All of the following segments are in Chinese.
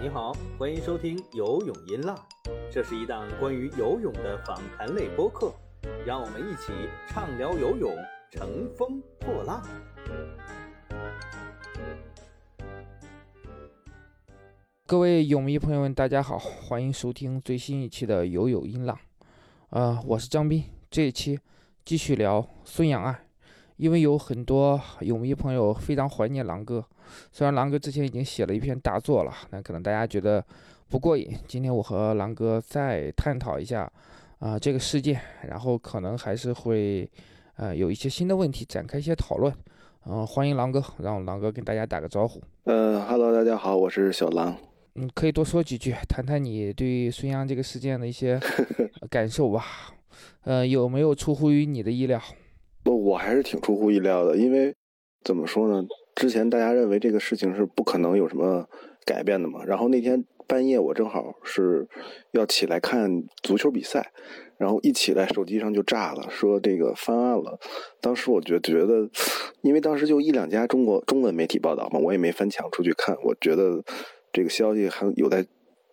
你好，欢迎收听《游泳音浪》，这是一档关于游泳的访谈类播客，让我们一起畅聊游泳，乘风破浪。各位泳迷朋友们，大家好，欢迎收听最新一期的《游泳音浪》。啊，我是张斌，这一期继续聊孙杨爱，因为有很多泳迷朋友非常怀念狼哥。虽然狼哥之前已经写了一篇大作了，但可能大家觉得不过瘾。今天我和狼哥再探讨一下啊这个事件，然后可能还是会呃有一些新的问题展开一些讨论。嗯，欢迎狼哥，让狼哥跟大家打个招呼。呃哈喽，大家好，我是小狼。嗯，可以多说几句，谈谈你对孙杨这个事件的一些 感受吧。呃，有没有出乎于你的意料？我还是挺出乎意料的，因为怎么说呢？之前大家认为这个事情是不可能有什么改变的嘛。然后那天半夜我正好是要起来看足球比赛，然后一起来手机上就炸了，说这个翻案了。当时我就觉得，因为当时就一两家中国中文媒体报道嘛，我也没翻墙出去看，我觉得这个消息还有待。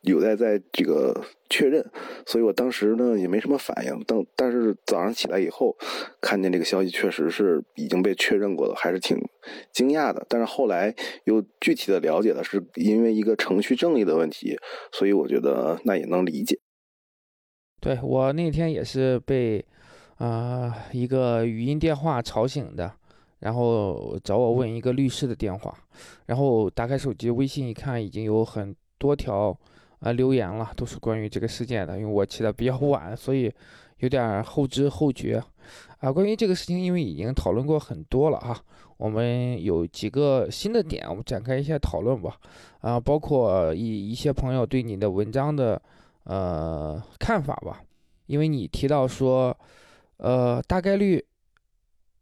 有待在这个确认，所以我当时呢也没什么反应。但但是早上起来以后，看见这个消息确实是已经被确认过了，还是挺惊讶的。但是后来又具体的了解了，是因为一个程序正义的问题，所以我觉得那也能理解。对我那天也是被啊一个语音电话吵醒的，然后找我问一个律师的电话，然后打开手机微信一看，已经有很多条。啊，留言了，都是关于这个事件的。因为我起的比较晚，所以有点后知后觉。啊，关于这个事情，因为已经讨论过很多了啊，我们有几个新的点，我们展开一下讨论吧。啊，包括一一些朋友对你的文章的呃看法吧。因为你提到说，呃，大概率。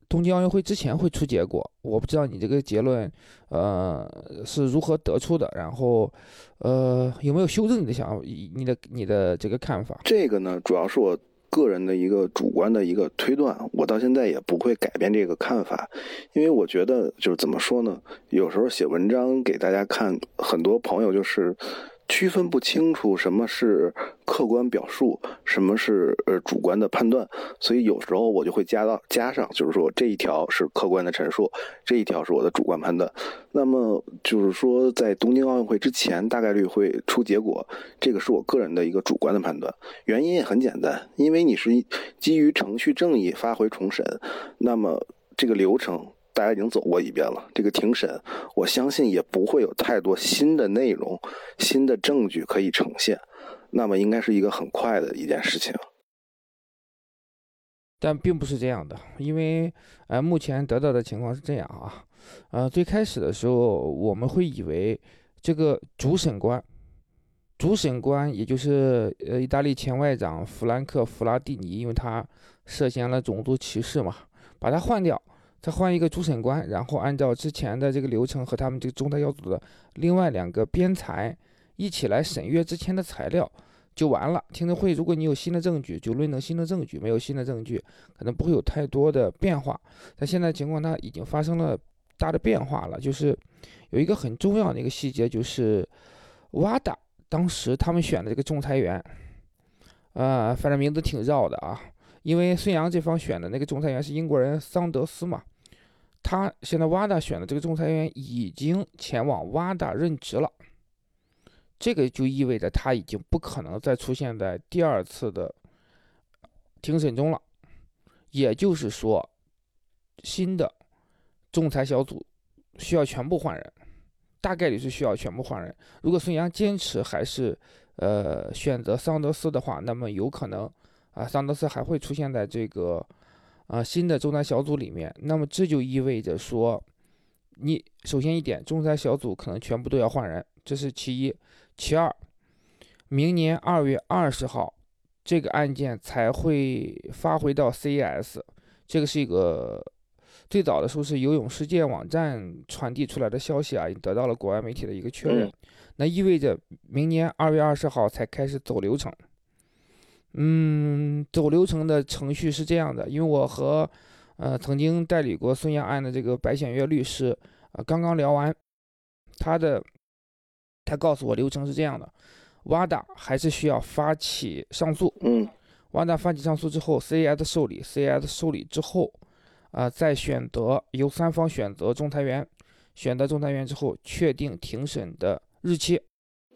东京奥运会之前会出结果，我不知道你这个结论，呃，是如何得出的，然后，呃，有没有修正你的想法，你的你的这个看法？这个呢，主要是我个人的一个主观的一个推断，我到现在也不会改变这个看法，因为我觉得就是怎么说呢，有时候写文章给大家看，很多朋友就是。区分不清楚什么是客观表述，什么是呃主观的判断，所以有时候我就会加到加上，就是说这一条是客观的陈述，这一条是我的主观判断。那么就是说，在东京奥运会之前，大概率会出结果，这个是我个人的一个主观的判断。原因也很简单，因为你是基于程序正义发回重审，那么这个流程。大家已经走过一遍了，这个庭审，我相信也不会有太多新的内容、新的证据可以呈现，那么应该是一个很快的一件事情。但并不是这样的，因为呃，目前得到的情况是这样啊，呃，最开始的时候我们会以为这个主审官，主审官也就是呃意大利前外长弗兰克·弗拉蒂尼，因为他涉嫌了种族歧视嘛，把他换掉。再换一个主审官，然后按照之前的这个流程和他们这个中台小组的另外两个编裁一起来审阅之前的材料就完了。听证会，如果你有新的证据，就论证新的证据；没有新的证据，可能不会有太多的变化。但现在情况它已经发生了大的变化了，就是有一个很重要的一个细节，就是瓦达当时他们选的这个仲裁员，呃，反正名字挺绕的啊，因为孙杨这方选的那个仲裁员是英国人桑德斯嘛。他现在瓦达选的这个仲裁员已经前往瓦达任职了，这个就意味着他已经不可能再出现在第二次的庭审中了。也就是说，新的仲裁小组需要全部换人，大概率是需要全部换人。如果孙杨坚持还是呃选择桑德斯的话，那么有可能啊桑德斯还会出现在这个。啊，新的仲裁小组里面，那么这就意味着说，你首先一点，仲裁小组可能全部都要换人，这是其一；其二，明年二月二十号，这个案件才会发回到 CES，这个是一个最早的时候是游泳世界网站传递出来的消息啊，得到了国外媒体的一个确认，那意味着明年二月二十号才开始走流程。嗯，走流程的程序是这样的，因为我和呃，曾经代理过孙杨案的这个白显月律师，呃，刚刚聊完，他的他告诉我流程是这样的，瓦达还是需要发起上诉，嗯，瓦达发起上诉之后，CAS 受理，CAS 受理之后，啊，再选择由三方选择仲裁员，选择仲裁员之后，确定庭审的日期。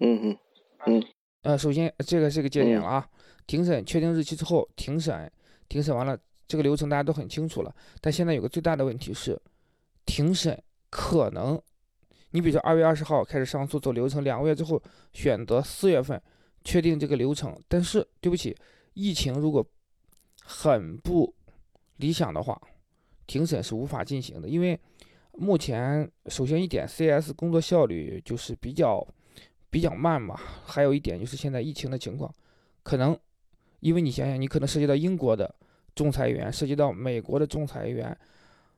嗯嗯嗯，呃，首先这个是个节点了啊，庭审确定日期之后，庭审，庭审完了。这个流程大家都很清楚了，但现在有个最大的问题是，庭审可能，你比如说二月二十号开始上诉走流程，两个月之后选择四月份确定这个流程，但是对不起，疫情如果很不理想的话，庭审是无法进行的，因为目前首先一点，CS 工作效率就是比较比较慢嘛，还有一点就是现在疫情的情况，可能因为你想想，你可能涉及到英国的。仲裁员涉及到美国的仲裁员，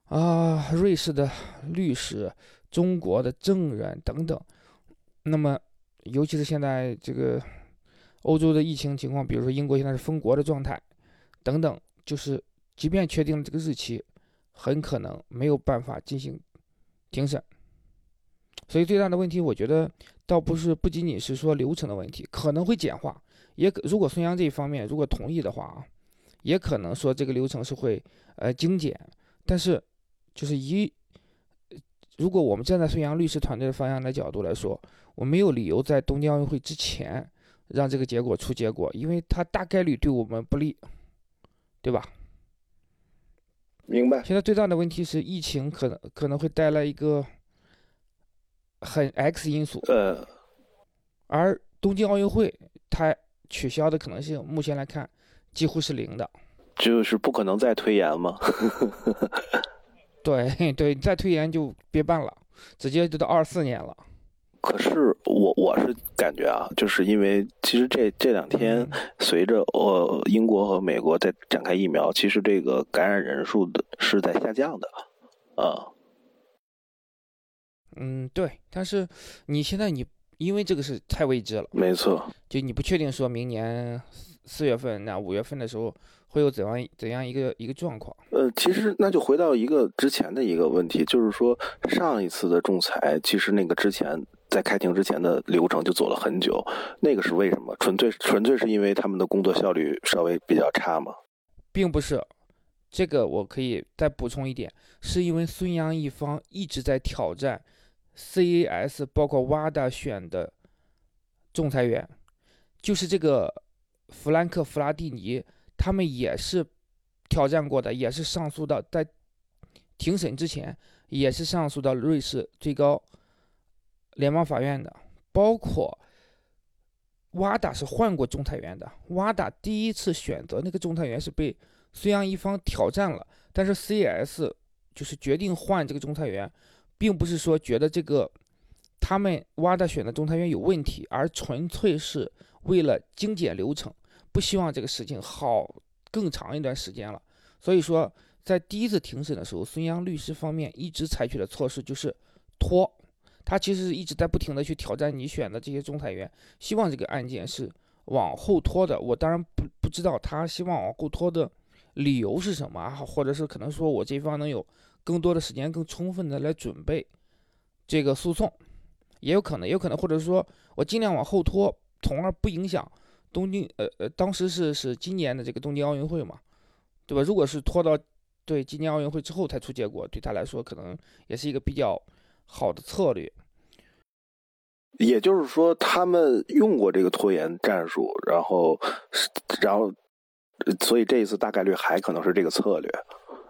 啊，瑞士的律师，中国的证人等等。那么，尤其是现在这个欧洲的疫情情况，比如说英国现在是封国的状态，等等，就是即便确定了这个日期，很可能没有办法进行庭审。所以最大的问题，我觉得倒不是不仅仅是说流程的问题，可能会简化。也如果孙杨这一方面如果同意的话啊。也可能说这个流程是会呃精简，但是就是一，如果我们站在孙杨律师团队的方向的角度来说，我没有理由在东京奥运会之前让这个结果出结果，因为它大概率对我们不利，对吧？明白。现在最大的问题是疫情可能可能会带来一个很 X 因素，呃，而东京奥运会它取消的可能性，目前来看。几乎是零的，就是不可能再推延吗？对 对，再推延就别办了，直接就到二四年了。可是我我是感觉啊，就是因为其实这这两天随着呃英国和美国在展开疫苗，其实这个感染人数的是在下降的，啊。嗯，对，但是你现在你因为这个是太未知了，没错，就你不确定说明年。四月份，那五月份的时候会有怎样怎样一个一个状况？呃，其实那就回到一个之前的一个问题，就是说上一次的仲裁，其实那个之前在开庭之前的流程就走了很久，那个是为什么？纯粹纯粹是因为他们的工作效率稍微比较差吗？并不是，这个我可以再补充一点，是因为孙杨一方一直在挑战 CAS，包括 WADA 选的仲裁员，就是这个。弗兰克·弗拉蒂尼他们也是挑战过的，也是上诉到在庭审之前，也是上诉到瑞士最高联邦法院的。包括瓦达是换过仲裁员的，瓦达第一次选择那个仲裁员是被孙杨一方挑战了，但是 CS 就是决定换这个仲裁员，并不是说觉得这个他们挖的选的仲裁员有问题，而纯粹是为了精简流程。不希望这个事情耗更长一段时间了，所以说在第一次庭审的时候，孙杨律师方面一直采取的措施就是拖，他其实一直在不停的去挑战你选的这些仲裁员，希望这个案件是往后拖的。我当然不不知道他希望往后拖的理由是什么啊，或者是可能说我这方能有更多的时间、更充分的来准备这个诉讼，也有可能，也有可能，或者说我尽量往后拖，从而不影响。东京，呃呃，当时是是今年的这个东京奥运会嘛，对吧？如果是拖到对今年奥运会之后才出结果，对他来说可能也是一个比较好的策略。也就是说，他们用过这个拖延战术，然后，然后，所以这一次大概率还可能是这个策略。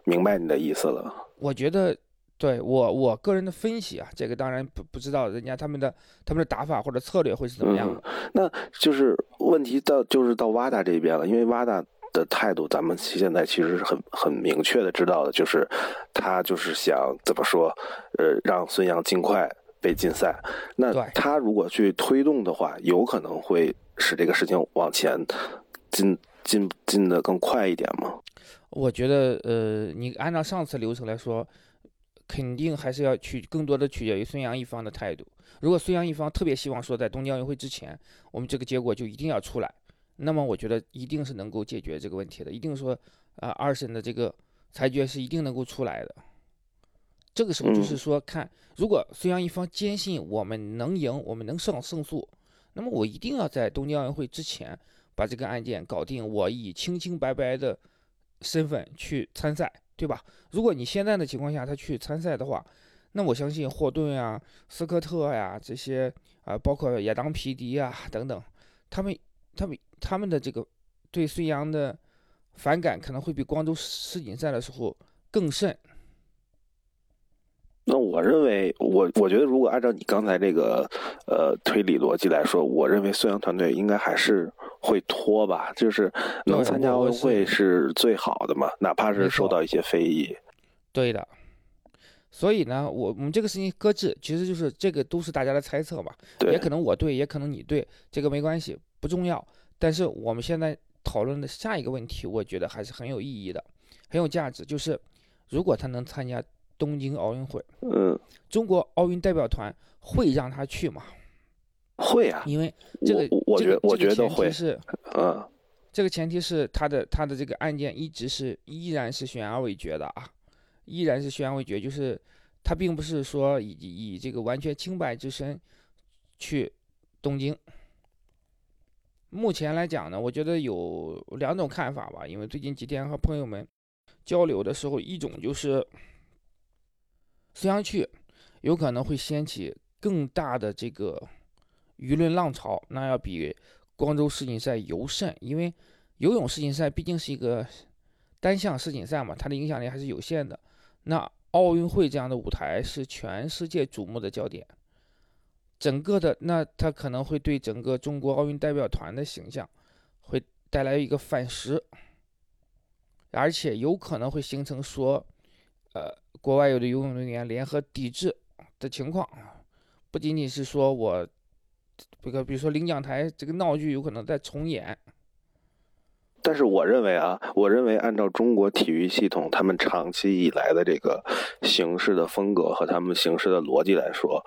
明白你的意思了？我觉得。对我我个人的分析啊，这个当然不不知道人家他们的他们的打法或者策略会是怎么样。那就是问题到就是到瓦达这边了，因为瓦达的态度，咱们现在其实是很很明确的知道的，就是他就是想怎么说，呃，让孙杨尽快被禁赛。那他如果去推动的话，有可能会使这个事情往前进进进的更快一点吗？我觉得，呃，你按照上次流程来说。肯定还是要取更多的取决于孙杨一方的态度。如果孙杨一方特别希望说在东京奥运会之前，我们这个结果就一定要出来，那么我觉得一定是能够解决这个问题的。一定说，啊，二审的这个裁决是一定能够出来的。这个时候就是说，看如果孙杨一方坚信我们能赢，我们能胜胜诉，那么我一定要在东京奥运会之前把这个案件搞定，我以清清白白的身份去参赛，对吧？如果你现在的情况下他去参赛的话，那我相信霍顿呀、斯科特呀这些啊，包括亚当皮迪啊等等，他们、他们、他们的这个对孙杨的反感可能会比光州世锦赛的时候更甚。那我认为，我我觉得，如果按照你刚才这个呃推理逻辑来说，我认为孙杨团队应该还是会拖吧，就是能参加奥运会是最好的嘛，哪怕是受到一些非议。对的。所以呢，我我们这个事情搁置，其实就是这个都是大家的猜测嘛，也可能我对，也可能你对，这个没关系，不重要。但是我们现在讨论的下一个问题，我觉得还是很有意义的，很有价值，就是如果他能参加。东京奥运会，嗯，中国奥运代表团会让他去吗？会啊，因为这个，我觉得，我觉得会是，嗯，这个前提是他的他的这个案件一直是依然是悬而未决的啊，依然是悬而未决，就是他并不是说以以这个完全清白之身去东京。目前来讲呢，我觉得有两种看法吧，因为最近几天和朋友们交流的时候，一种就是。孙杨去，有可能会掀起更大的这个舆论浪潮，那要比光州世锦赛尤甚，因为游泳世锦赛毕竟是一个单项世锦赛嘛，它的影响力还是有限的。那奥运会这样的舞台是全世界瞩目的焦点，整个的那它可能会对整个中国奥运代表团的形象会带来一个反噬，而且有可能会形成说。呃，国外有的游泳运动员联合抵制的情况，不仅仅是说我这个，比如说领奖台这个闹剧有可能在重演。但是我认为啊，我认为按照中国体育系统他们长期以来的这个形式的风格和他们形式的逻辑来说，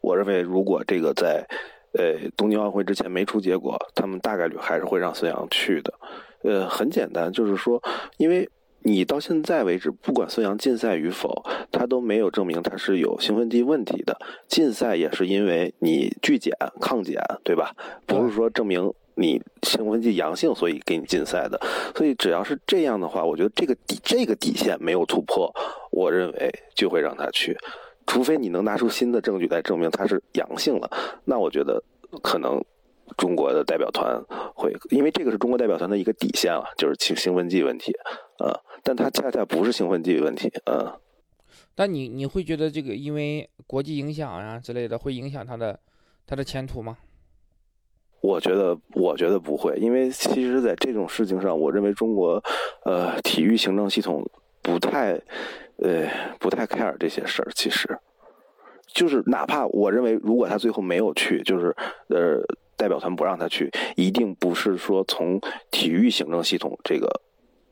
我认为如果这个在呃东京奥运会之前没出结果，他们大概率还是会让孙杨去的。呃，很简单，就是说，因为。你到现在为止，不管孙杨禁赛与否，他都没有证明他是有兴奋剂问题的。禁赛也是因为你拒检、抗检，对吧？不是说证明你兴奋剂阳性，所以给你禁赛的。所以只要是这样的话，我觉得这个底这个底线没有突破，我认为就会让他去。除非你能拿出新的证据来证明他是阳性了，那我觉得可能。中国的代表团会，因为这个是中国代表团的一个底线啊，就是兴兴奋剂问题，呃，但它恰恰不是兴奋剂问题，嗯。但你你会觉得这个因为国际影响啊之类的，会影响他的他的前途吗？我觉得我觉得不会，因为其实在这种事情上，我认为中国呃体育行政系统不太呃不太 care 这些事儿，其实就是哪怕我认为如果他最后没有去，就是呃。代表团不让他去，一定不是说从体育行政系统这个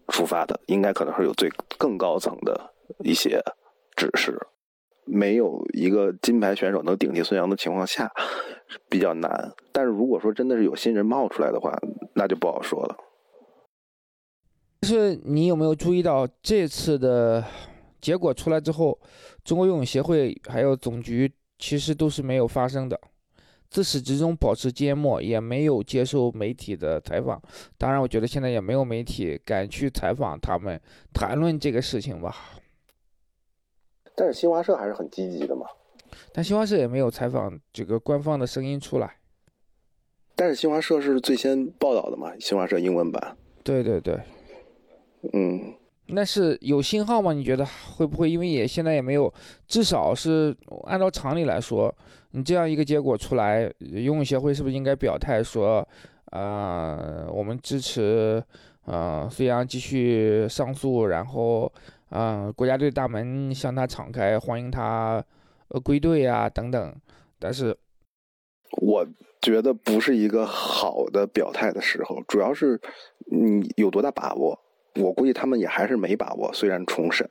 出发的，应该可能是有最更高层的一些指示。没有一个金牌选手能顶替孙杨的情况下，比较难。但是如果说真的是有新人冒出来的话，那就不好说了。是你有没有注意到这次的结果出来之后，中国游泳协会还有总局其实都是没有发声的。自始至终保持缄默，也没有接受媒体的采访。当然，我觉得现在也没有媒体敢去采访他们谈论这个事情吧。但是新华社还是很积极的嘛。但新华社也没有采访这个官方的声音出来。但是新华社是最先报道的嘛？新华社英文版。对对对。嗯。那是有信号吗？你觉得会不会？因为也现在也没有，至少是按照常理来说，你这样一个结果出来，游泳协会是不是应该表态说，呃，我们支持，呃，孙杨继续上诉，然后，嗯，国家队大门向他敞开，欢迎他，呃，归队啊，等等。但是，我觉得不是一个好的表态的时候，主要是你有多大把握。我估计他们也还是没把握，虽然重审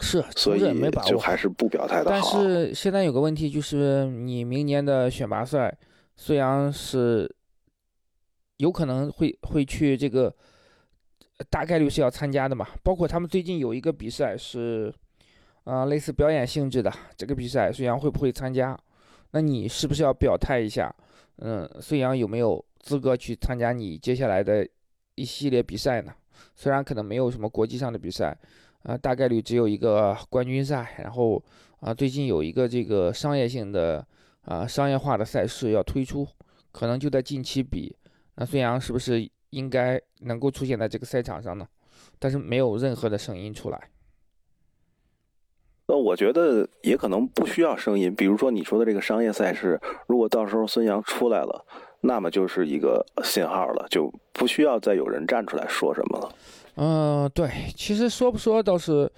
是，所以没把握，就还是不表态的好。但是现在有个问题，就是你明年的选拔赛，孙杨是有可能会会去这个大概率是要参加的嘛。包括他们最近有一个比赛是，啊，类似表演性质的这个比赛，孙杨会不会参加？那你是不是要表态一下？嗯，孙杨有没有资格去参加你接下来的一系列比赛呢？虽然可能没有什么国际上的比赛，啊，大概率只有一个冠军赛，然后啊，最近有一个这个商业性的啊商业化的赛事要推出，可能就在近期比。那孙杨是不是应该能够出现在这个赛场上呢？但是没有任何的声音出来。那我觉得也可能不需要声音，比如说你说的这个商业赛事，如果到时候孙杨出来了，那么就是一个信号了，就不需要再有人站出来说什么了。嗯，对，其实说不说倒是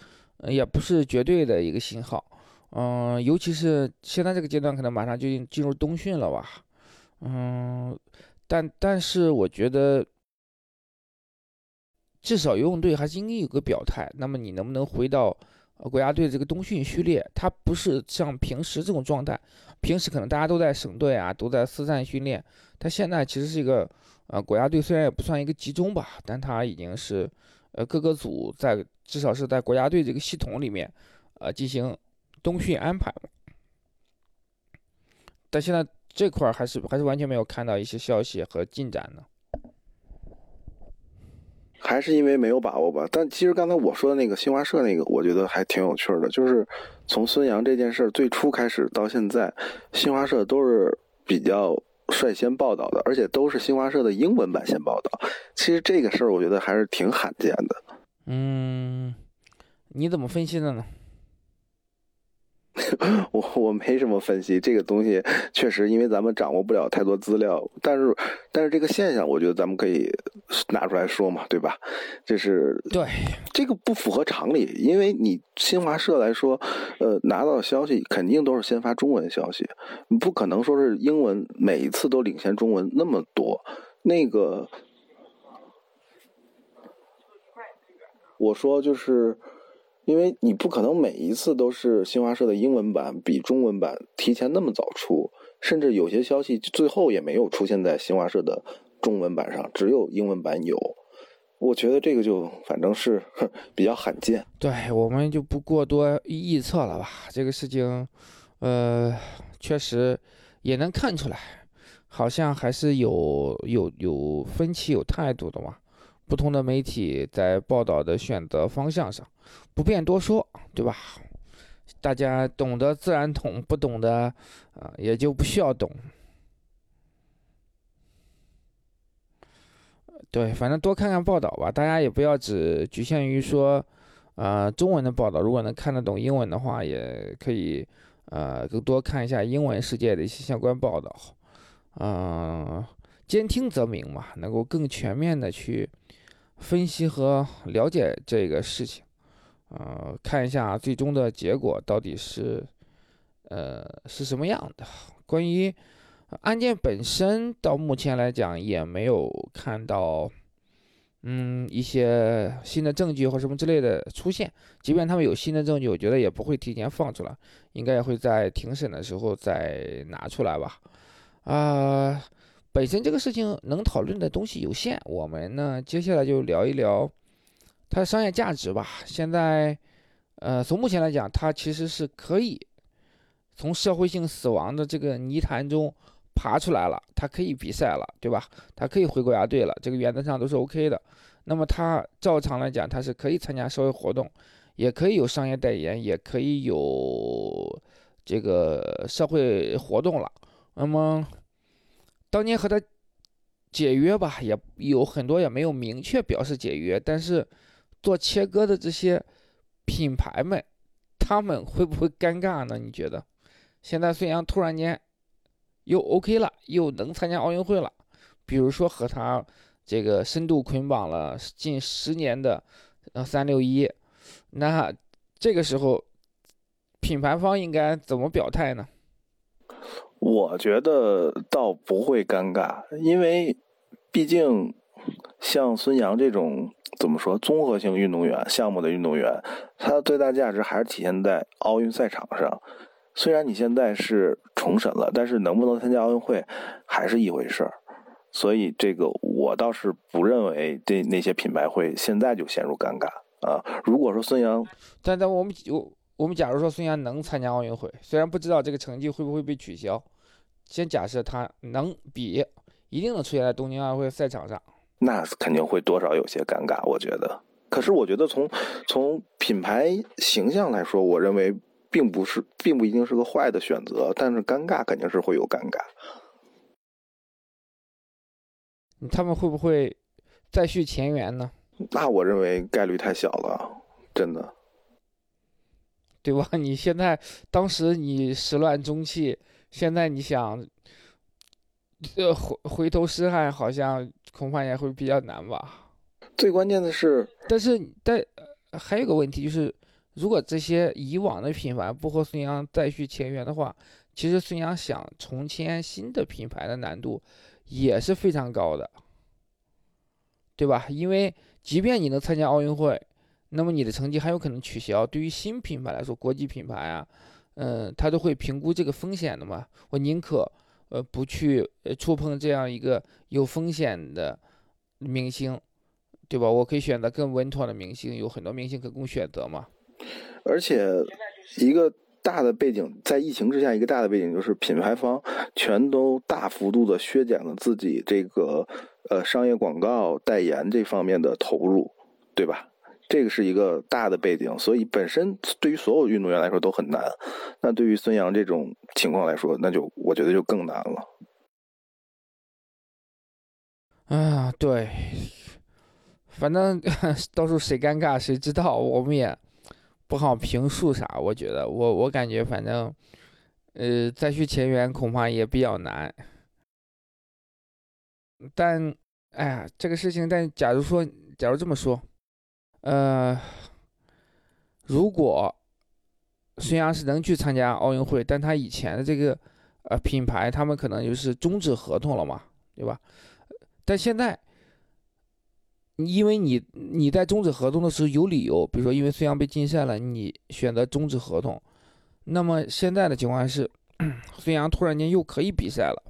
也不是绝对的一个信号。嗯，尤其是现在这个阶段，可能马上就进入冬训了吧。嗯。但但是我觉得，至少游泳队还是应该有个表态。那么你能不能回到呃国家队这个冬训序列？它不是像平时这种状态，平时可能大家都在省队啊，都在四散训练。它现在其实是一个呃国家队，虽然也不算一个集中吧，但它已经是呃各个组在至少是在国家队这个系统里面呃进行冬训安排。但现在。这块还是还是完全没有看到一些消息和进展呢，还是因为没有把握吧。但其实刚才我说的那个新华社那个，我觉得还挺有趣的。就是从孙杨这件事最初开始到现在，新华社都是比较率先报道的，而且都是新华社的英文版先报道。其实这个事儿我觉得还是挺罕见的。嗯，你怎么分析的呢？我我没什么分析，这个东西确实因为咱们掌握不了太多资料，但是但是这个现象，我觉得咱们可以拿出来说嘛，对吧？这是对这个不符合常理，因为你新华社来说，呃，拿到消息肯定都是先发中文消息，你不可能说是英文每一次都领先中文那么多。那个我说就是。因为你不可能每一次都是新华社的英文版比中文版提前那么早出，甚至有些消息最后也没有出现在新华社的中文版上，只有英文版有。我觉得这个就反正是比较罕见。对我们就不过多臆测了吧。这个事情，呃，确实也能看出来，好像还是有有有分歧、有态度的嘛。不同的媒体在报道的选择方向上，不便多说，对吧？大家懂得自然懂，不懂的啊也就不需要懂。对，反正多看看报道吧，大家也不要只局限于说，呃，中文的报道。如果能看得懂英文的话，也可以，呃，更多看一下英文世界的一些相关报道。嗯，兼听则明嘛，能够更全面的去。分析和了解这个事情，呃，看一下最终的结果到底是，呃，是什么样的。关于案件本身，到目前来讲也没有看到，嗯，一些新的证据或什么之类的出现。即便他们有新的证据，我觉得也不会提前放出来，应该也会在庭审的时候再拿出来吧。啊。本身这个事情能讨论的东西有限，我们呢接下来就聊一聊它的商业价值吧。现在，呃，从目前来讲，它其实是可以从社会性死亡的这个泥潭中爬出来了，它可以比赛了，对吧？它可以回国家队了，这个原则上都是 OK 的。那么它照常来讲，它是可以参加社会活动，也可以有商业代言，也可以有这个社会活动了。那么。当年和他解约吧，也有很多也没有明确表示解约，但是做切割的这些品牌们，他们会不会尴尬呢？你觉得？现在孙杨突然间又 OK 了，又能参加奥运会了，比如说和他这个深度捆绑了近十年的呃三六一，那这个时候品牌方应该怎么表态呢？我觉得倒不会尴尬，因为毕竟像孙杨这种怎么说综合性运动员项目的运动员，他的最大价值还是体现在奥运赛场上。虽然你现在是重审了，但是能不能参加奥运会还是一回事儿。所以这个我倒是不认为这那些品牌会现在就陷入尴尬啊。如果说孙杨，但但我们我我们假如说孙杨能参加奥运会，虽然不知道这个成绩会不会被取消，先假设他能比，一定能出现在东京奥运会赛场上，那肯定会多少有些尴尬，我觉得。可是我觉得从从品牌形象来说，我认为并不是，并不一定是个坏的选择，但是尴尬肯定是会有尴尬。他们会不会再续前缘呢？那我认为概率太小了，真的，对吧？你现在当时你始乱终弃，现在你想，呃回回头是岸，好像恐怕也会比较难吧。最关键的是，但是但还有个问题就是，如果这些以往的品牌不和孙杨再续前缘的话，其实孙杨想重签新的品牌的难度。也是非常高的，对吧？因为即便你能参加奥运会，那么你的成绩还有可能取消。对于新品牌来说，国际品牌啊，嗯，他都会评估这个风险的嘛。我宁可呃不去触碰这样一个有风险的明星，对吧？我可以选择更稳妥的明星，有很多明星可供选择嘛。而且一个。大的背景，在疫情之下，一个大的背景就是品牌方全都大幅度的削减了自己这个呃商业广告代言这方面的投入，对吧？这个是一个大的背景，所以本身对于所有运动员来说都很难。那对于孙杨这种情况来说，那就我觉得就更难了。啊，对，反正 到时候谁尴尬谁知道，我们也。不好评述啥，我觉得我我感觉反正，呃，再续前缘恐怕也比较难。但，哎呀，这个事情，但假如说，假如这么说，呃，如果孙杨是能去参加奥运会，但他以前的这个呃品牌，他们可能就是终止合同了嘛，对吧？但现在。因为你你在终止合同的时候有理由，比如说因为孙杨被禁赛了，你选择终止合同。那么现在的情况是，孙杨突然间又可以比赛了，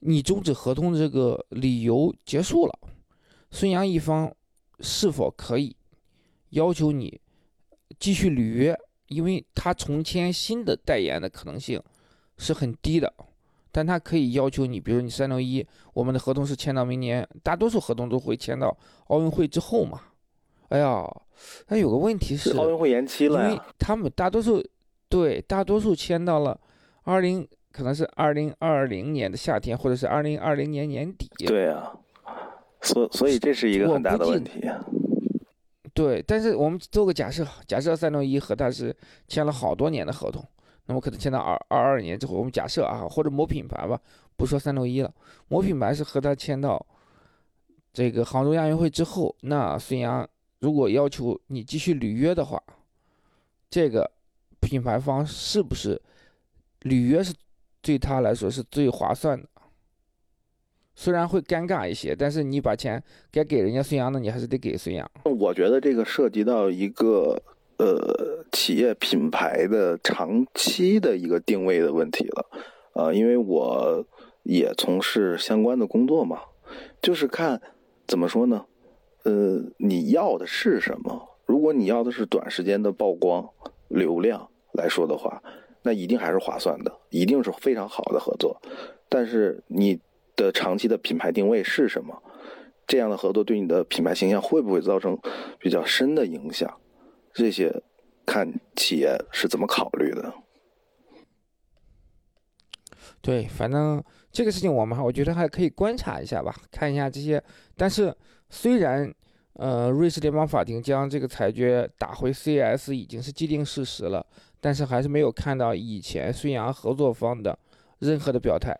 你终止合同这个理由结束了，孙杨一方是否可以要求你继续履约？因为他重签新的代言的可能性是很低的。但他可以要求你，比如你三六一，我们的合同是签到明年，大多数合同都会签到奥运会之后嘛。哎呀，那有个问题是奥运会延期了因为他们大多数对大多数签到了二零，可能是二零二零年的夏天，或者是二零二零年年底。对啊，所所以这是一个很大的问题。对，但是我们做个假设，假设三六一和他是签了好多年的合同。那么可能签到二二二年之后，我们假设啊，或者某品牌吧，不说三六一了，某品牌是和他签到这个杭州亚运会之后，那孙杨如果要求你继续履约的话，这个品牌方是不是履约是对他来说是最划算的？虽然会尴尬一些，但是你把钱该给人家孙杨的，你还是得给孙杨。我觉得这个涉及到一个。呃，企业品牌的长期的一个定位的问题了，啊，因为我也从事相关的工作嘛，就是看怎么说呢，呃，你要的是什么？如果你要的是短时间的曝光流量来说的话，那一定还是划算的，一定是非常好的合作。但是你的长期的品牌定位是什么？这样的合作对你的品牌形象会不会造成比较深的影响？这些看企业是怎么考虑的。对，反正这个事情我们我觉得还可以观察一下吧，看一下这些。但是虽然呃瑞士联邦法庭将这个裁决打回 CS 已经是既定事实了，但是还是没有看到以前孙杨合作方的任何的表态。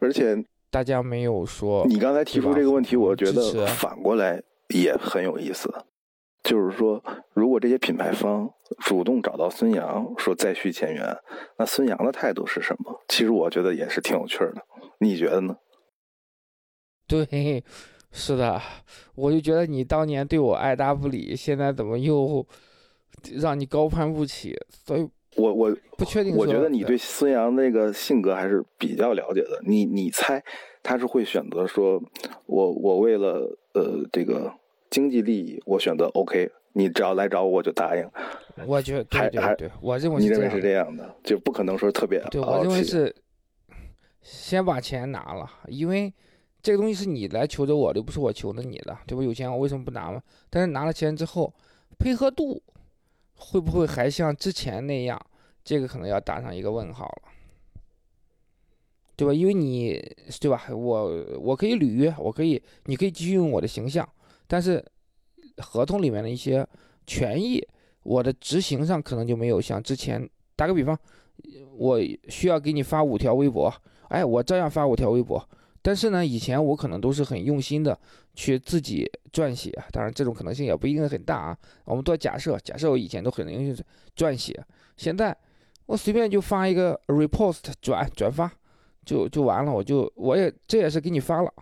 而且大家没有说你刚才提出这个问题，我觉得反过来也很有意思。就是说，如果这些品牌方主动找到孙杨说再续前缘，那孙杨的态度是什么？其实我觉得也是挺有趣的，你觉得呢？对，是的，我就觉得你当年对我爱答不理，现在怎么又让你高攀不起？所以，我我不确定。我觉得你对孙杨那个性格还是比较了解的。你你猜，他是会选择说，我我为了呃这个经济利益，我选择 OK，你只要来找我，我就答应。我觉得对对对，我认为你认为是这样的，就不可能说特别对我认为是先把钱拿了，因为这个东西是你来求着我的，不是我求着你的，对吧？有钱我为什么不拿嘛？但是拿了钱之后，配合度会不会还像之前那样？这个可能要打上一个问号了。对吧？因为你对吧？我我可以履约，我可以，你可以继续用我的形象，但是合同里面的一些权益，我的执行上可能就没有像之前。打个比方，我需要给你发五条微博，哎，我照样发五条微博。但是呢，以前我可能都是很用心的去自己撰写，当然这种可能性也不一定很大啊。我们做假设，假设我以前都很用心撰写，现在我随便就发一个 repost 转转发。就就完了，我就我也这也是给你发了，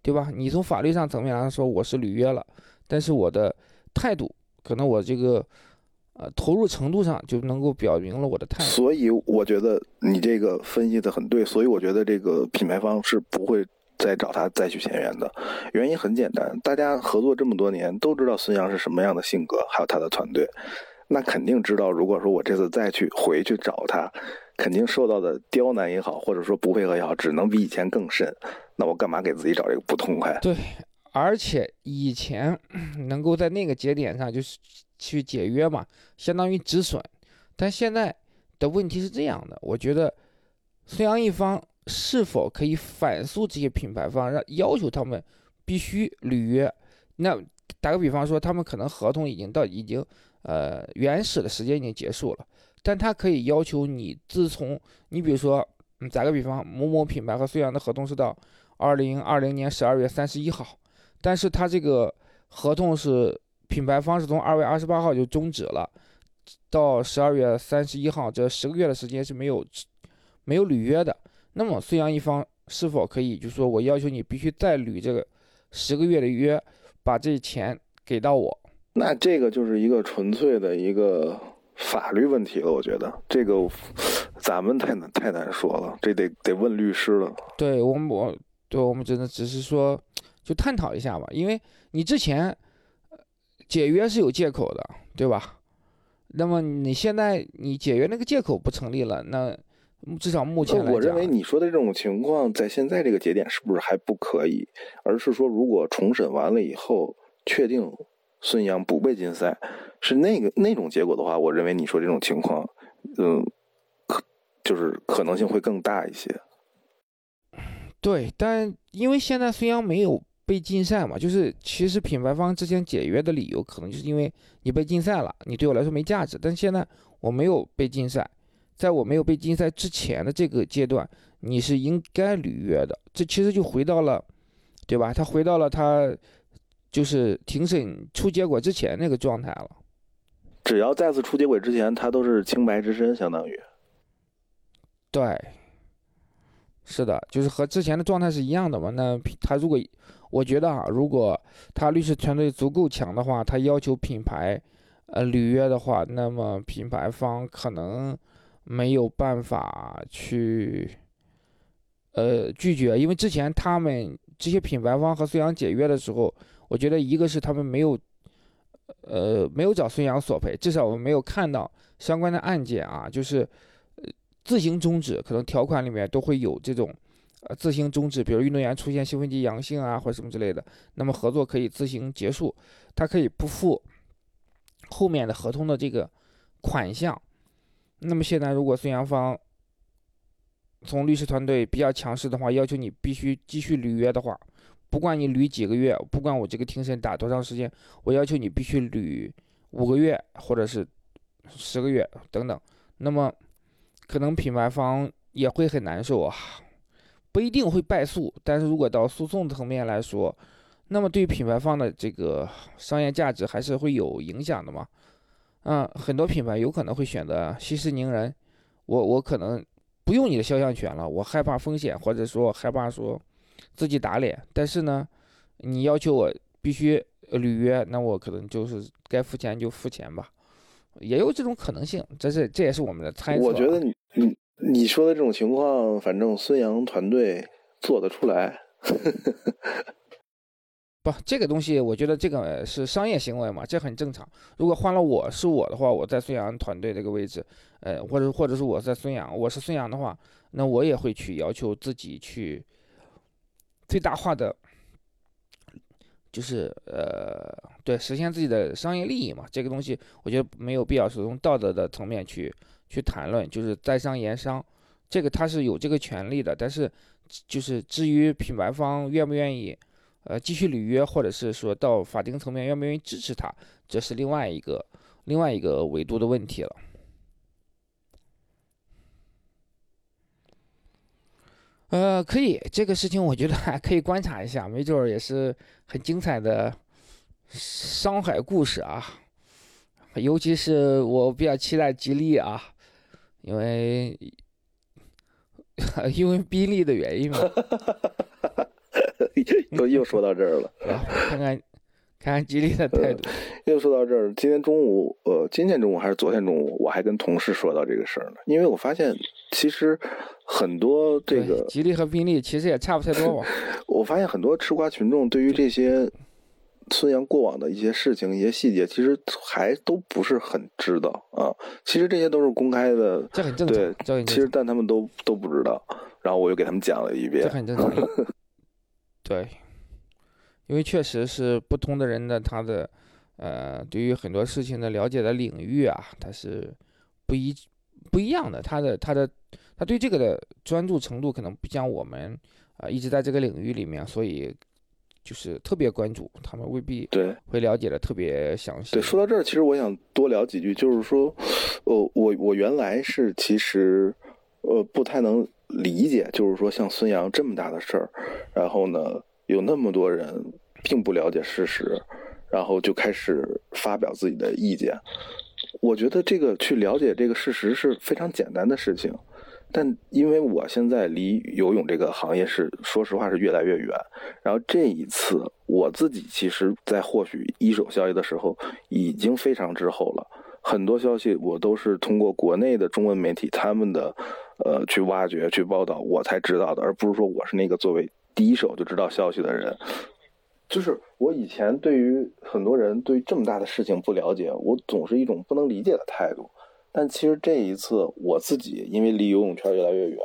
对吧？你从法律上层面来说，我是履约了，但是我的态度，可能我这个呃投入程度上就能够表明了我的态度。所以我觉得你这个分析的很对，所以我觉得这个品牌方是不会再找他再续前缘的。原因很简单，大家合作这么多年，都知道孙杨是什么样的性格，还有他的团队，那肯定知道，如果说我这次再去回去找他。肯定受到的刁难也好，或者说不配合也好，只能比以前更甚。那我干嘛给自己找这个不痛快？对，而且以前 能够在那个节点上就是去解约嘛，相当于止损。但现在的问题是这样的，我觉得孙杨一方是否可以反诉这些品牌方，让要求他们必须履约？那打个比方说，他们可能合同已经到已经呃原始的时间已经结束了。但他可以要求你，自从你比如说，嗯，打个比方，某某品牌和孙杨的合同是到二零二零年十二月三十一号，但是他这个合同是品牌方是从二月二十八号就终止了，到十二月三十一号这十个月的时间是没有没有履约的。那么孙杨一方是否可以，就是说我要求你必须再履这个十个月的约，把这钱给到我？那这个就是一个纯粹的一个。法律问题了，我觉得这个咱们太难太难说了，这得得问律师了。对我们，我对我们真的只是说，就探讨一下吧。因为你之前解约是有借口的，对吧？那么你现在你解约那个借口不成立了，那至少目前我认为你说的这种情况，在现在这个节点是不是还不可以？而是说，如果重审完了以后，确定孙杨不被禁赛。是那个那种结果的话，我认为你说这种情况，嗯，可就是可能性会更大一些。对，但因为现在孙杨没有被禁赛嘛，就是其实品牌方之前解约的理由，可能就是因为你被禁赛了，你对我来说没价值。但现在我没有被禁赛，在我没有被禁赛之前的这个阶段，你是应该履约的。这其实就回到了，对吧？他回到了他就是庭审出结果之前那个状态了。只要再次出结果之前，他都是清白之身，相当于。对，是的，就是和之前的状态是一样的嘛。那他如果，我觉得啊，如果他律师团队足够强的话，他要求品牌呃履约的话，那么品牌方可能没有办法去呃拒绝，因为之前他们这些品牌方和孙杨解约的时候，我觉得一个是他们没有。呃，没有找孙杨索赔，至少我们没有看到相关的案件啊，就是自行终止，可能条款里面都会有这种呃自行终止，比如运动员出现兴奋剂阳性啊或者什么之类的，那么合作可以自行结束，他可以不付后面的合同的这个款项。那么现在如果孙杨方从律师团队比较强势的话，要求你必须继续履约的话。不管你捋几个月，不管我这个庭审打多长时间，我要求你必须捋五个月或者是十个月等等。那么可能品牌方也会很难受啊，不一定会败诉，但是如果到诉讼层面来说，那么对品牌方的这个商业价值还是会有影响的嘛。嗯，很多品牌有可能会选择息事宁人，我我可能不用你的肖像权了，我害怕风险，或者说害怕说。自己打脸，但是呢，你要求我必须履约，那我可能就是该付钱就付钱吧，也有这种可能性，这是这也是我们的猜测。我觉得你你你说的这种情况，反正孙杨团队做得出来，不，这个东西我觉得这个是商业行为嘛，这很正常。如果换了我是我的话，我在孙杨团队这个位置，呃，或者或者是我在孙杨，我是孙杨的话，那我也会去要求自己去最大化的，就是呃，对，实现自己的商业利益嘛。这个东西我觉得没有必要是从道德的层面去去谈论，就是在商言商，这个他是有这个权利的。但是就是至于品牌方愿不愿意。呃，继续履约，或者是说到法定层面愿不愿意支持他，这是另外一个另外一个维度的问题了。呃，可以，这个事情我觉得还可以观察一下，没准儿也是很精彩的商海故事啊。尤其是我比较期待吉利啊，因为因为宾利的原因嘛。又又说到这儿了，看看看看吉利的态度。又说到这儿，今天中午，呃，今天中午还是昨天中午，我还跟同事说到这个事儿呢。因为我发现，其实很多这个吉利和宾利其实也差不太多吧。我发现很多吃瓜群众对于这些孙杨过往的一些事情、一些细节，其实还都不是很知道啊。其实这些都是公开的，这很正常。对，其实但他们都都不知道。然后我又给他们讲了一遍，这很正常。对，因为确实是不同的人的他的，呃，对于很多事情的了解的领域啊，他是不一不一样的。他的他的他对这个的专注程度可能不像我们啊，一直在这个领域里面，所以就是特别关注，他们未必对会了解的特别详细。对，说到这儿，其实我想多聊几句，就是说，呃，我我原来是其实呃不太能。理解就是说，像孙杨这么大的事儿，然后呢，有那么多人并不了解事实，然后就开始发表自己的意见。我觉得这个去了解这个事实是非常简单的事情，但因为我现在离游泳这个行业是说实话是越来越远，然后这一次我自己其实，在获取一手消息的时候已经非常滞后了。很多消息我都是通过国内的中文媒体他们的，呃，去挖掘、去报道，我才知道的，而不是说我是那个作为第一手就知道消息的人。就是我以前对于很多人对这么大的事情不了解，我总是一种不能理解的态度。但其实这一次我自己因为离游泳圈越来越远，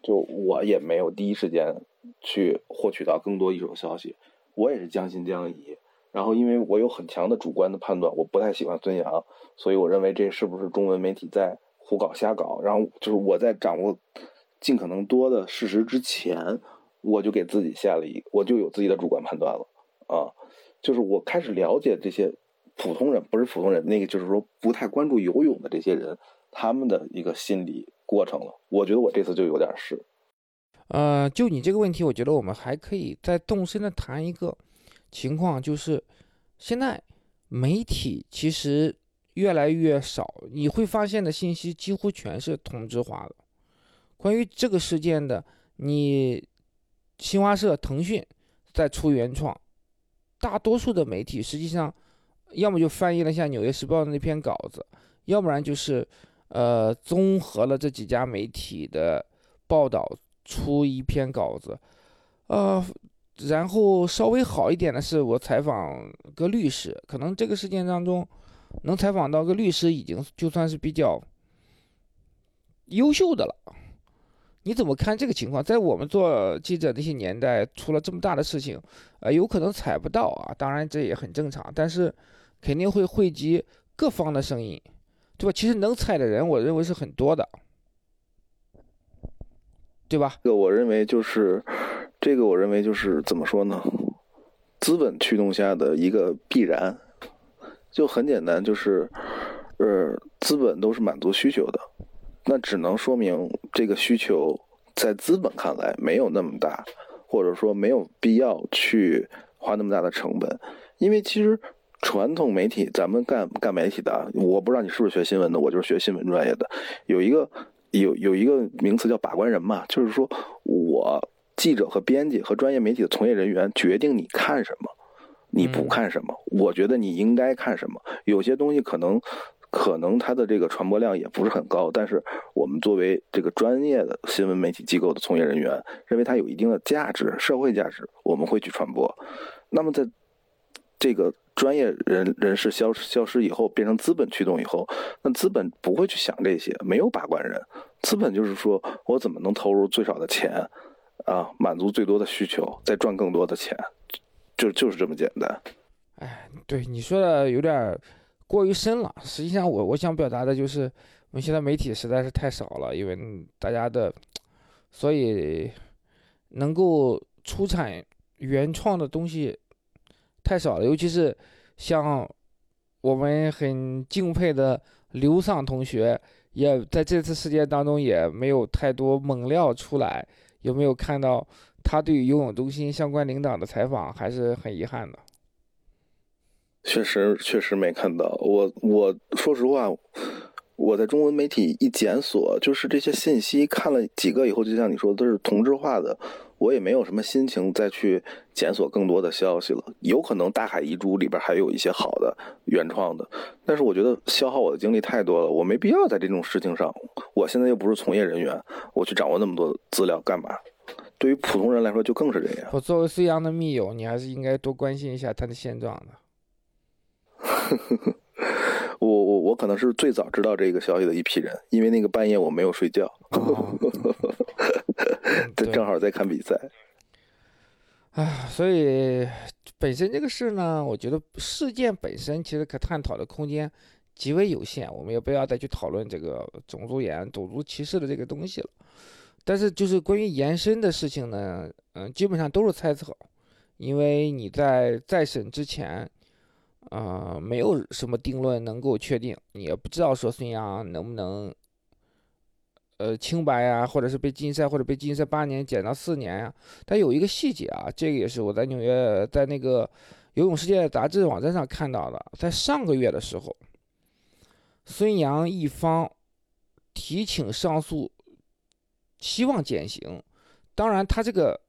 就我也没有第一时间去获取到更多一手消息，我也是将信将疑。然后，因为我有很强的主观的判断，我不太喜欢孙杨，所以我认为这是不是中文媒体在胡搞瞎搞？然后就是我在掌握尽可能多的事实之前，我就给自己下了一，我就有自己的主观判断了啊。就是我开始了解这些普通人，不是普通人，那个就是说不太关注游泳的这些人，他们的一个心理过程了。我觉得我这次就有点是。呃，就你这个问题，我觉得我们还可以再动身的谈一个。情况就是，现在媒体其实越来越少，你会发现的信息几乎全是同质化的。关于这个事件的，你新华社、腾讯在出原创，大多数的媒体实际上要么就翻译了一下《纽约时报》的那篇稿子，要不然就是呃综合了这几家媒体的报道出一篇稿子，呃。然后稍微好一点的是，我采访个律师，可能这个事件当中能采访到个律师，已经就算是比较优秀的了。你怎么看这个情况？在我们做记者那些年代，出了这么大的事情，呃，有可能采不到啊，当然这也很正常，但是肯定会汇集各方的声音，对吧？其实能采的人，我认为是很多的，对吧？这个我认为就是。这个我认为就是怎么说呢？资本驱动下的一个必然，就很简单，就是，呃，资本都是满足需求的，那只能说明这个需求在资本看来没有那么大，或者说没有必要去花那么大的成本，因为其实传统媒体，咱们干干媒体的，我不知道你是不是学新闻的，我就是学新闻专业的，有一个有有一个名词叫把关人嘛，就是说我。记者和编辑和专业媒体的从业人员决定你看什么，你不看什么。我觉得你应该看什么。有些东西可能可能它的这个传播量也不是很高，但是我们作为这个专业的新闻媒体机构的从业人员，认为它有一定的价值、社会价值，我们会去传播。那么在这个专业人人士消消失以后，变成资本驱动以后，那资本不会去想这些，没有把关人，资本就是说我怎么能投入最少的钱，啊，满足最多的需求，再赚更多的钱，就就是这么简单。哎，对你说的有点过于深了。实际上，我我想表达的就是，我们现在媒体实在是太少了，因为大家的，所以能够出产原创的东西太少了。尤其是像我们很敬佩的刘丧同学，也在这次事件当中也没有太多猛料出来。有没有看到他对于游泳中心相关领导的采访？还是很遗憾的。确实，确实没看到。我我说实话，我在中文媒体一检索，就是这些信息看了几个以后，就像你说的，都是同质化的。我也没有什么心情再去检索更多的消息了。有可能大海遗珠里边还有一些好的原创的，但是我觉得消耗我的精力太多了，我没必要在这种事情上。我现在又不是从业人员，我去掌握那么多资料干嘛？对于普通人来说，就更是这样。我作为孙杨的密友，你还是应该多关心一下他的现状的。我我我可能是最早知道这个消息的一批人，因为那个半夜我没有睡觉，正好在看比赛。啊，所以本身这个事呢，我觉得事件本身其实可探讨的空间极为有限，我们也不要再去讨论这个种族言、种族歧视的这个东西了。但是就是关于延伸的事情呢，嗯，基本上都是猜测，因为你在再审之前。啊，没有什么定论能够确定，也不知道说孙杨能不能，呃，清白呀，或者是被禁赛，或者被禁赛八年减到四年呀。但有一个细节啊，这个也是我在纽约在那个游泳世界杂志网站上看到的，在上个月的时候，孙杨一方提请上诉，希望减刑。当然，他这个。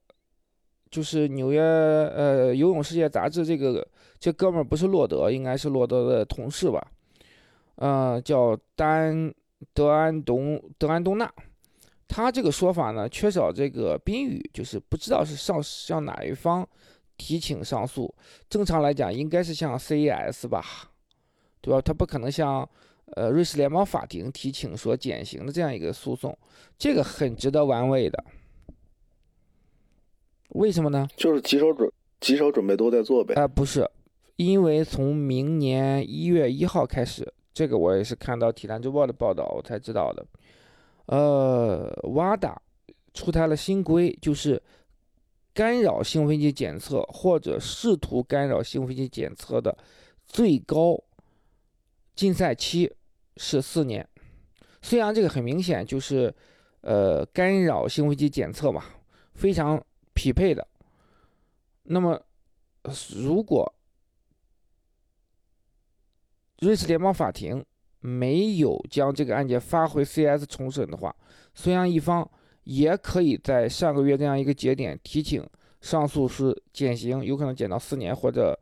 就是纽约呃游泳世界杂志这个这哥们儿不是洛德，应该是洛德的同事吧？呃，叫丹德安东德安东纳。他这个说法呢，缺少这个宾语，就是不知道是上向哪一方提请上诉。正常来讲，应该是向 CES 吧，对吧？他不可能向呃瑞士联邦法庭提请说减刑的这样一个诉讼，这个很值得玩味的。为什么呢？就是几手准几手准备都在做呗。啊，不是，因为从明年一月一号开始，这个我也是看到《体坛周报》的报道我才知道的。呃，WADA 出台了新规，就是干扰兴奋剂检测或者试图干扰兴奋剂检测的最高禁赛期是四年。虽然这个很明显就是呃干扰兴奋剂检测嘛，非常。匹配的，那么如果瑞士联邦法庭没有将这个案件发回 CS 重审的话，孙杨一方也可以在上个月这样一个节点提请上诉，是减刑，有可能减到四年，或者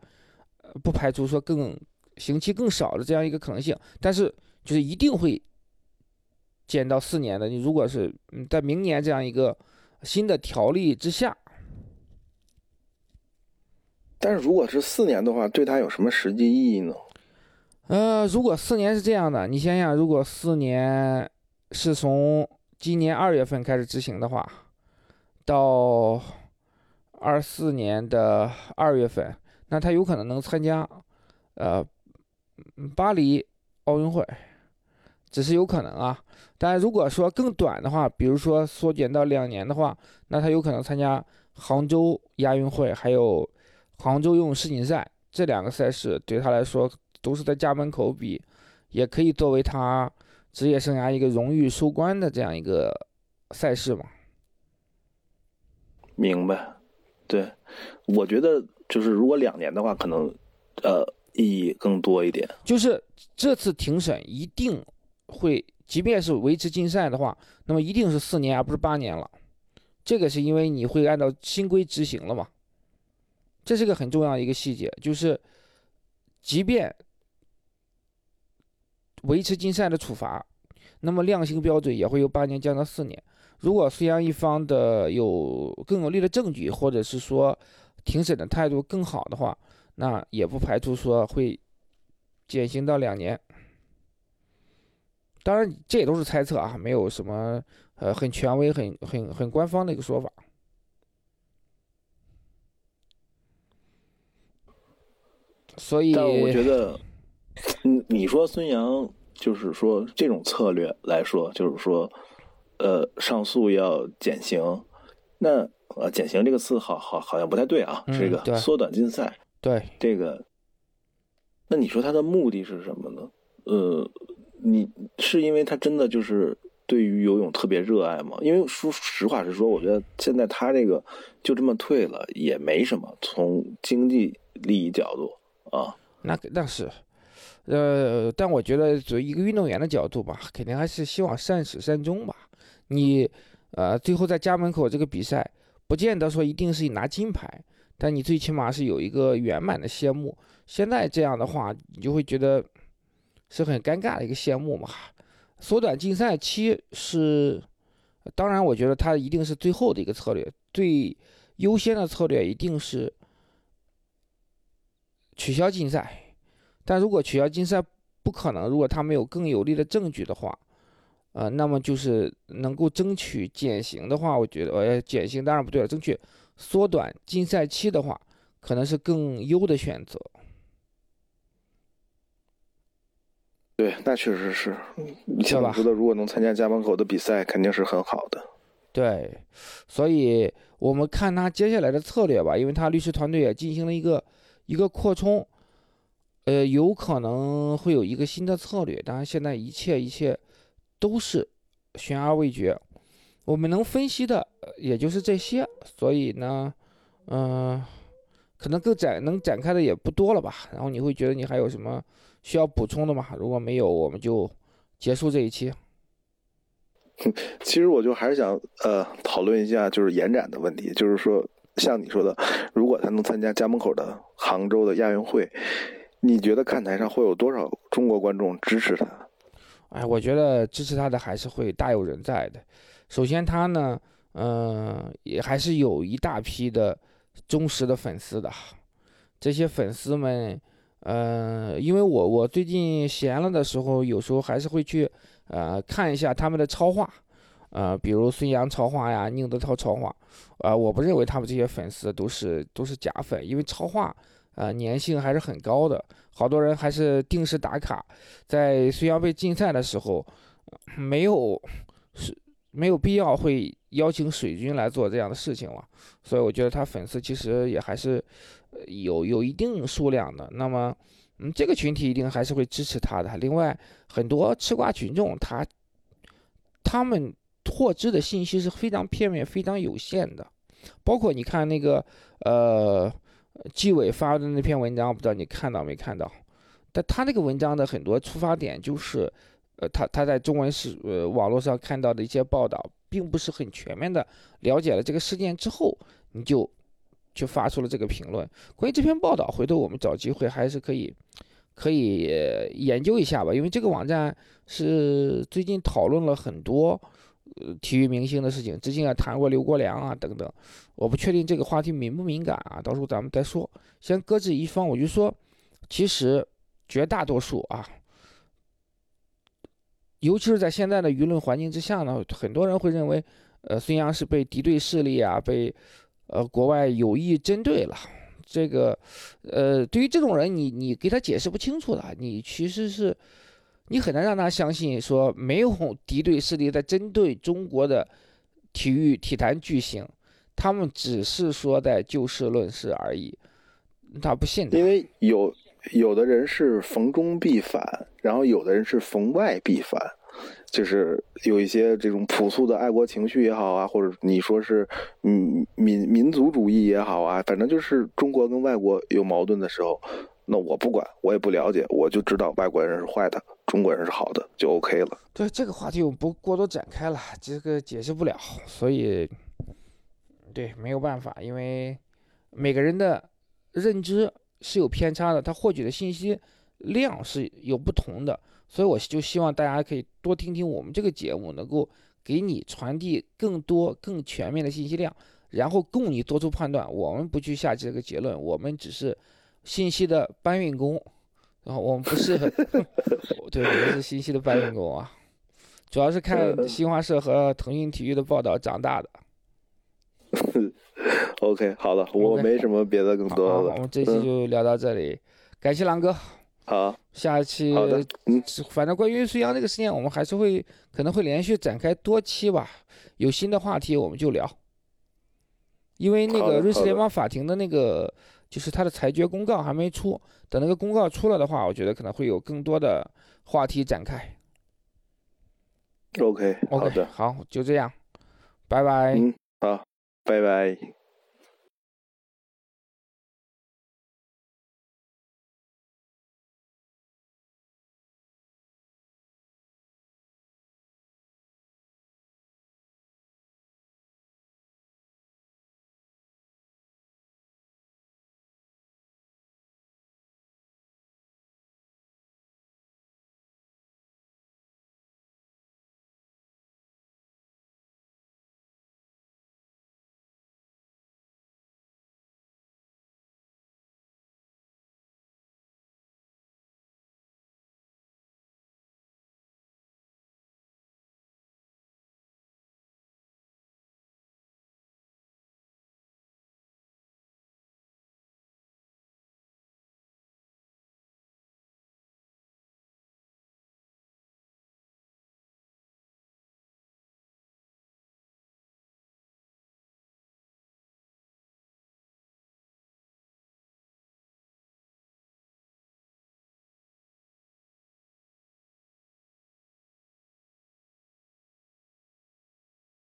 不排除说更刑期更少的这样一个可能性，但是就是一定会减到四年的。你如果是嗯在明年这样一个新的条例之下。但是如果是四年的话，对他有什么实际意义呢？呃，如果四年是这样的，你想想，如果四年是从今年二月份开始执行的话，到二四年的二月份，那他有可能能参加呃巴黎奥运会，只是有可能啊。但如果说更短的话，比如说缩减到两年的话，那他有可能参加杭州亚运会，还有。杭州游泳世锦赛这两个赛事对他来说都是在家门口比，也可以作为他职业生涯一个荣誉收官的这样一个赛事嘛。明白，对，我觉得就是如果两年的话，可能呃意义更多一点。就是这次庭审一定会，即便是维持禁赛的话，那么一定是四年而不是八年了。这个是因为你会按照新规执行了嘛。这是个很重要的一个细节，就是，即便维持禁赛的处罚，那么量刑标准也会由八年降到四年。如果孙杨一方的有更有力的证据，或者是说庭审的态度更好的话，那也不排除说会减刑到两年。当然，这也都是猜测啊，没有什么呃很权威、很很很官方的一个说法。所以，我觉得，你你说孙杨就是说这种策略来说，就是说，呃，上诉要减刑，那呃，减刑这个词好好好像不太对啊，这个缩短禁赛，对这个，那你说他的目的是什么呢？呃，你是因为他真的就是对于游泳特别热爱吗？因为说实话实说，我觉得现在他这个就这么退了也没什么，从经济利益角度。啊，那那是，呃，但我觉得作为一个运动员的角度吧，肯定还是希望善始善终吧。你，呃，最后在家门口这个比赛，不见得说一定是拿金牌，但你最起码是有一个圆满的谢幕。现在这样的话，你就会觉得是很尴尬的一个谢幕嘛。缩短禁赛期是，当然，我觉得它一定是最后的一个策略，最优先的策略一定是。取消竞赛，但如果取消禁赛不可能，如果他没有更有力的证据的话，呃，那么就是能够争取减刑的话，我觉得，呃，减刑当然不对了，争取缩短禁赛期的话，可能是更优的选择。对，那确实是，你像你说的，如果能参加家门口的比赛，肯定是很好的。对，所以我们看他接下来的策略吧，因为他律师团队也进行了一个。一个扩充，呃，有可能会有一个新的策略。当然，现在一切一切都是悬而未决。我们能分析的也就是这些，所以呢，嗯，可能更展能展开的也不多了吧。然后你会觉得你还有什么需要补充的吗？如果没有，我们就结束这一期。其实我就还是想呃讨论一下，就是延展的问题，就是说。像你说的，如果他能参加家门口的杭州的亚运会，你觉得看台上会有多少中国观众支持他？哎，我觉得支持他的还是会大有人在的。首先，他呢，嗯，也还是有一大批的忠实的粉丝的。这些粉丝们，嗯，因为我我最近闲了的时候，有时候还是会去呃看一下他们的超话。呃，比如孙杨超话呀，宁泽涛超话，呃，我不认为他们这些粉丝都是都是假粉，因为超话，呃，粘性还是很高的，好多人还是定时打卡，在孙杨被禁赛的时候，没有是没有必要会邀请水军来做这样的事情了，所以我觉得他粉丝其实也还是有有一定数量的，那么，嗯，这个群体一定还是会支持他的。另外，很多吃瓜群众，他他们。获知的信息是非常片面、非常有限的，包括你看那个呃纪委发的那篇文章，不知道你看到没看到？但他那个文章的很多出发点就是，呃，他他在中文是呃网络上看到的一些报道，并不是很全面的了解了这个事件之后，你就就发出了这个评论。关于这篇报道，回头我们找机会还是可以可以研究一下吧，因为这个网站是最近讨论了很多。呃，体育明星的事情，之前也谈过刘国梁啊等等，我不确定这个话题敏不敏感啊，到时候咱们再说。先搁置一方，我就说，其实绝大多数啊，尤其是在现在的舆论环境之下呢，很多人会认为，呃，孙杨是被敌对势力啊，被呃国外有意针对了。这个，呃，对于这种人，你你给他解释不清楚的，你其实是。你很难让他相信说没有敌对势力在针对中国的体育体坛巨星，他们只是说在就事论事而已，他不信。因为有有的人是逢中必反，然后有的人是逢外必反，就是有一些这种朴素的爱国情绪也好啊，或者你说是嗯民民族主义也好啊，反正就是中国跟外国有矛盾的时候。那我不管，我也不了解，我就知道外国人是坏的，中国人是好的，就 OK 了。对这个话题，我不过多展开了，这个解释不了，所以，对，没有办法，因为每个人的认知是有偏差的，他获取的信息量是有不同的，所以我就希望大家可以多听听我们这个节目，能够给你传递更多、更全面的信息量，然后供你做出判断。我们不去下这个结论，我们只是信息的搬运工，然后我们不是，对，我们是信息的搬运工啊，主要是看新华社和腾讯体育的报道长大的。OK，好了，我没什么别的更多的了。我们这期就聊到这里，感谢狼哥。好，下一期好的，嗯，反正关于孙杨这个事件，我们还是会可能会连续展开多期吧。有新的话题我们就聊，因为那个瑞士联邦法庭的那个就是他的裁决公告还没出，等那个公告出了的话，我觉得可能会有更多的话题展开。OK，好 OK，的，好，就这样，拜拜。嗯，好，拜拜。